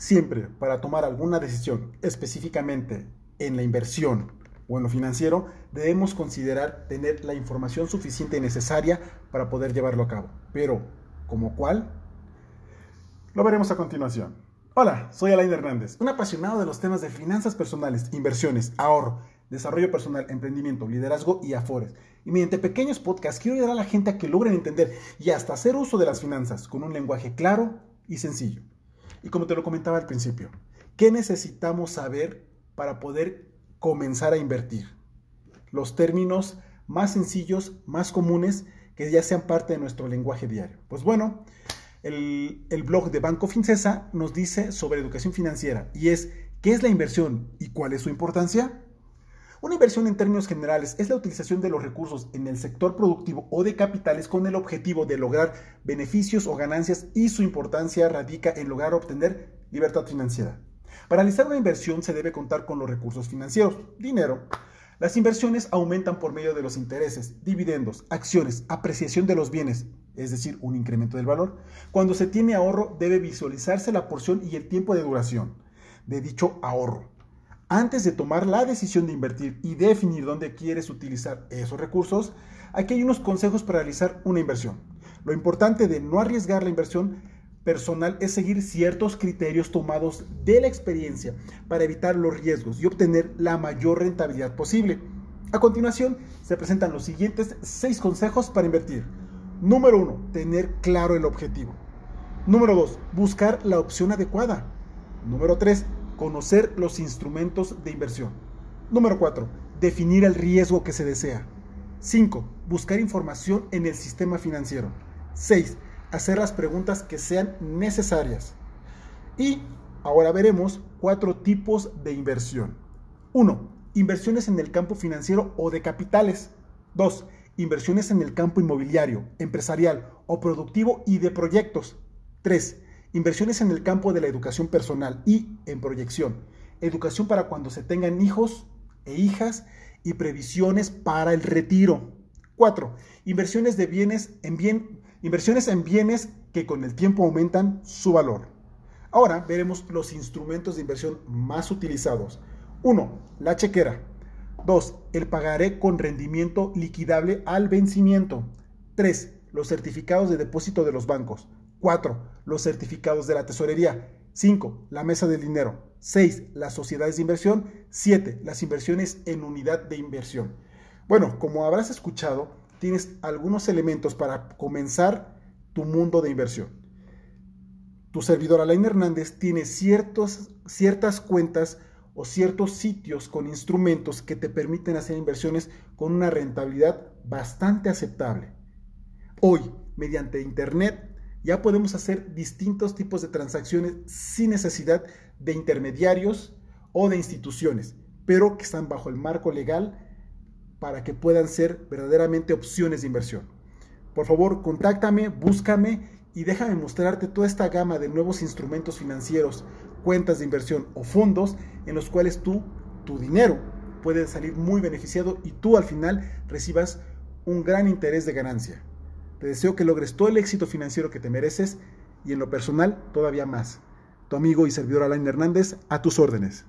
Siempre para tomar alguna decisión, específicamente en la inversión o en lo financiero, debemos considerar tener la información suficiente y necesaria para poder llevarlo a cabo. Pero, ¿como cuál? Lo veremos a continuación. Hola, soy Alain Hernández, un apasionado de los temas de finanzas personales, inversiones, ahorro, desarrollo personal, emprendimiento, liderazgo y afores. Y mediante pequeños podcasts quiero ayudar a la gente a que logren entender y hasta hacer uso de las finanzas con un lenguaje claro y sencillo. Y como te lo comentaba al principio, ¿qué necesitamos saber para poder comenzar a invertir? Los términos más sencillos, más comunes, que ya sean parte de nuestro lenguaje diario. Pues bueno, el, blog de Banco Fincesa nos dice sobre educación financiera y es ¿qué es la inversión y cuál es su importancia? Una inversión en términos generales es la utilización de los recursos en el sector productivo o de capitales con el objetivo de lograr beneficios o ganancias y su importancia radica en lograr obtener libertad financiera. Para realizar una inversión se debe contar con los recursos financieros, dinero. Las inversiones aumentan por medio de los intereses, dividendos, acciones, apreciación de los bienes, es decir, un incremento del valor. Cuando se tiene ahorro debe visualizarse la porción y el tiempo de duración de dicho ahorro. Antes de tomar la decisión de invertir y definir dónde quieres utilizar esos recursos, aquí hay unos consejos para realizar una inversión. Lo importante de no arriesgar la inversión personal es seguir ciertos criterios tomados de la experiencia para evitar los riesgos y obtener la mayor rentabilidad posible. A continuación, se presentan los siguientes seis consejos para invertir. Número 1. Tener claro el objetivo. Número 2. Buscar la opción adecuada. Número 3 Conocer los instrumentos de inversión. Número 4. Definir el riesgo que se desea. 5. Buscar información en el sistema financiero. 6. Hacer las preguntas que sean necesarias. Y ahora veremos cuatro tipos de inversión. 1. Inversiones en el campo financiero o de capitales. 2. Inversiones en el campo inmobiliario, empresarial o productivo y de proyectos. 3 Inversiones en el campo de la educación personal y en proyección. Educación para cuando se tengan hijos e hijas y previsiones para el retiro. 4. Inversiones de bienes en bien, inversiones en bienes que con el tiempo aumentan su valor. Ahora veremos los instrumentos de inversión más utilizados. 1. La chequera. 2. El pagaré con rendimiento liquidable al vencimiento. 3. Los certificados de depósito de los bancos. 4. Los certificados de la tesorería. 5. La mesa del dinero. 6. Las sociedades de inversión. 7. Las inversiones en unidad de inversión. Bueno, como habrás escuchado, tienes algunos elementos para comenzar tu mundo de inversión. Tu servidor Alain Hernández tiene ciertos, ciertas cuentas o ciertos sitios con instrumentos que te permiten hacer inversiones con una rentabilidad bastante aceptable. Hoy, mediante Internet, ya podemos hacer distintos tipos de transacciones sin necesidad de intermediarios o de instituciones, pero que están bajo el marco legal para que puedan ser verdaderamente opciones de inversión. Por favor, contáctame, búscame y déjame mostrarte toda esta gama de nuevos instrumentos financieros, cuentas de inversión o fondos en los cuales tú, tu dinero, puede salir muy beneficiado y tú al final recibas un gran interés de ganancia. Te deseo que logres todo el éxito financiero que te mereces y en lo personal todavía más. Tu amigo y servidor Alain Hernández, a tus órdenes.